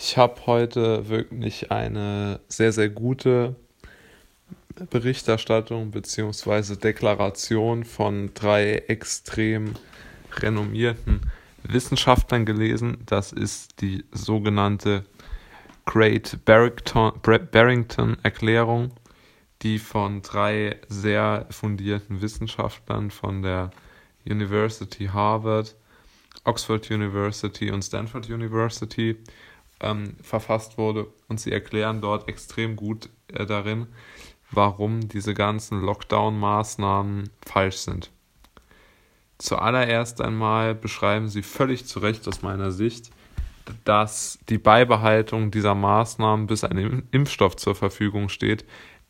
Ich habe heute wirklich eine sehr, sehr gute Berichterstattung bzw. Deklaration von drei extrem renommierten Wissenschaftlern gelesen. Das ist die sogenannte Great Barrington Erklärung, die von drei sehr fundierten Wissenschaftlern von der University Harvard, Oxford University und Stanford University ähm, verfasst wurde. Und sie erklären dort extrem gut äh, darin, warum diese ganzen Lockdown-Maßnahmen falsch sind. Zuallererst einmal beschreiben sie völlig zu Recht aus meiner Sicht, dass die Beibehaltung dieser Maßnahmen, bis ein Impfstoff zur Verfügung steht,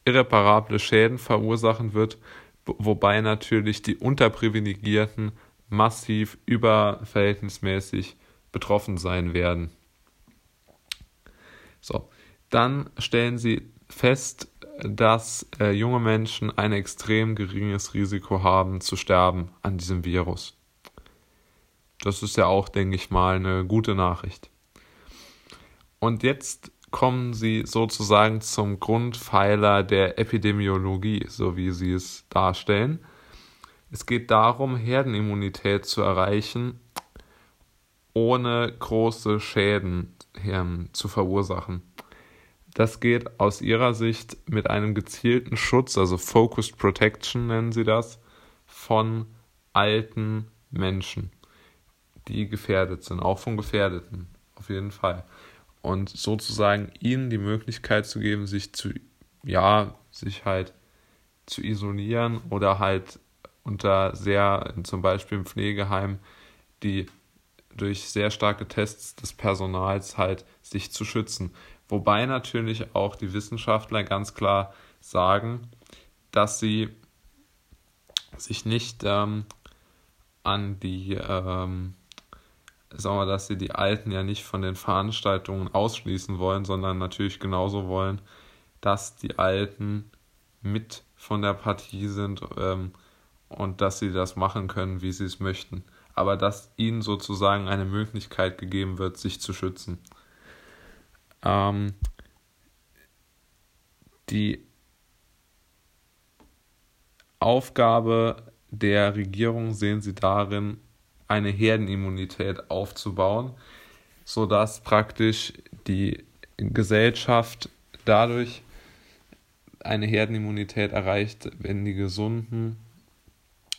irreparable Schäden verursachen wird, wobei natürlich die Unterprivilegierten massiv überverhältnismäßig betroffen sein werden. So, dann stellen sie fest, dass äh, junge Menschen ein extrem geringes Risiko haben zu sterben an diesem Virus. Das ist ja auch, denke ich mal, eine gute Nachricht. Und jetzt kommen sie sozusagen zum Grundpfeiler der Epidemiologie, so wie sie es darstellen. Es geht darum, Herdenimmunität zu erreichen, ohne große Schäden zu verursachen. Das geht aus ihrer Sicht mit einem gezielten Schutz, also Focused Protection nennen sie das, von alten Menschen, die gefährdet sind, auch von Gefährdeten, auf jeden Fall. Und sozusagen ihnen die Möglichkeit zu geben, sich zu, ja, sich halt zu isolieren oder halt unter sehr, zum Beispiel im Pflegeheim, die durch sehr starke Tests des Personals halt sich zu schützen. Wobei natürlich auch die Wissenschaftler ganz klar sagen, dass sie sich nicht ähm, an die, ähm, sagen wir, dass sie die Alten ja nicht von den Veranstaltungen ausschließen wollen, sondern natürlich genauso wollen, dass die Alten mit von der Partie sind ähm, und dass sie das machen können, wie sie es möchten. Aber dass ihnen sozusagen eine Möglichkeit gegeben wird, sich zu schützen. Ähm, die Aufgabe der Regierung sehen sie darin, eine Herdenimmunität aufzubauen, sodass praktisch die Gesellschaft dadurch eine Herdenimmunität erreicht, wenn die Gesunden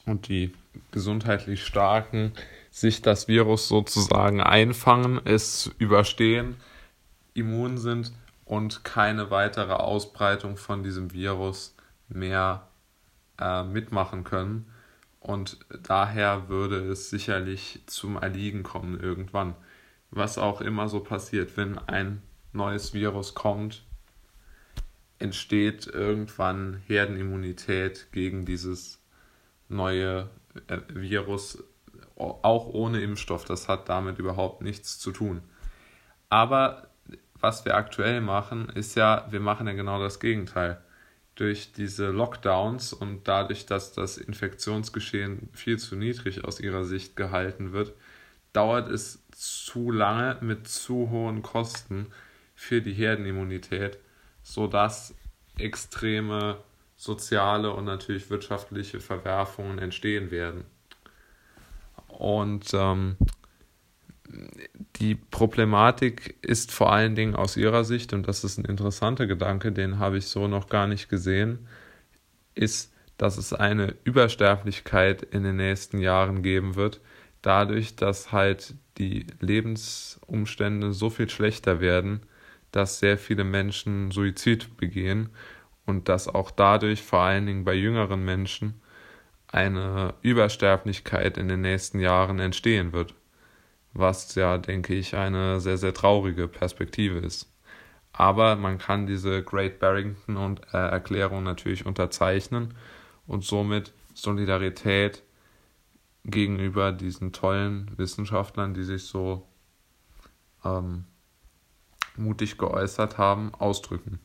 und die gesundheitlich Starken sich das Virus sozusagen einfangen, es überstehen immun sind und keine weitere Ausbreitung von diesem Virus mehr äh, mitmachen können. Und daher würde es sicherlich zum Erliegen kommen irgendwann. Was auch immer so passiert, wenn ein neues Virus kommt, entsteht irgendwann Herdenimmunität gegen dieses neue äh, Virus, auch ohne Impfstoff. Das hat damit überhaupt nichts zu tun. Aber was wir aktuell machen, ist ja, wir machen ja genau das Gegenteil. Durch diese Lockdowns und dadurch, dass das Infektionsgeschehen viel zu niedrig aus ihrer Sicht gehalten wird, dauert es zu lange mit zu hohen Kosten für die Herdenimmunität, sodass extreme soziale und natürlich wirtschaftliche Verwerfungen entstehen werden. Und ähm, die Problematik ist vor allen Dingen aus ihrer Sicht, und das ist ein interessanter Gedanke, den habe ich so noch gar nicht gesehen, ist, dass es eine Übersterblichkeit in den nächsten Jahren geben wird, dadurch, dass halt die Lebensumstände so viel schlechter werden, dass sehr viele Menschen Suizid begehen und dass auch dadurch vor allen Dingen bei jüngeren Menschen eine Übersterblichkeit in den nächsten Jahren entstehen wird was ja, denke ich, eine sehr, sehr traurige Perspektive ist. Aber man kann diese Great Barrington und, äh, Erklärung natürlich unterzeichnen und somit Solidarität gegenüber diesen tollen Wissenschaftlern, die sich so ähm, mutig geäußert haben, ausdrücken.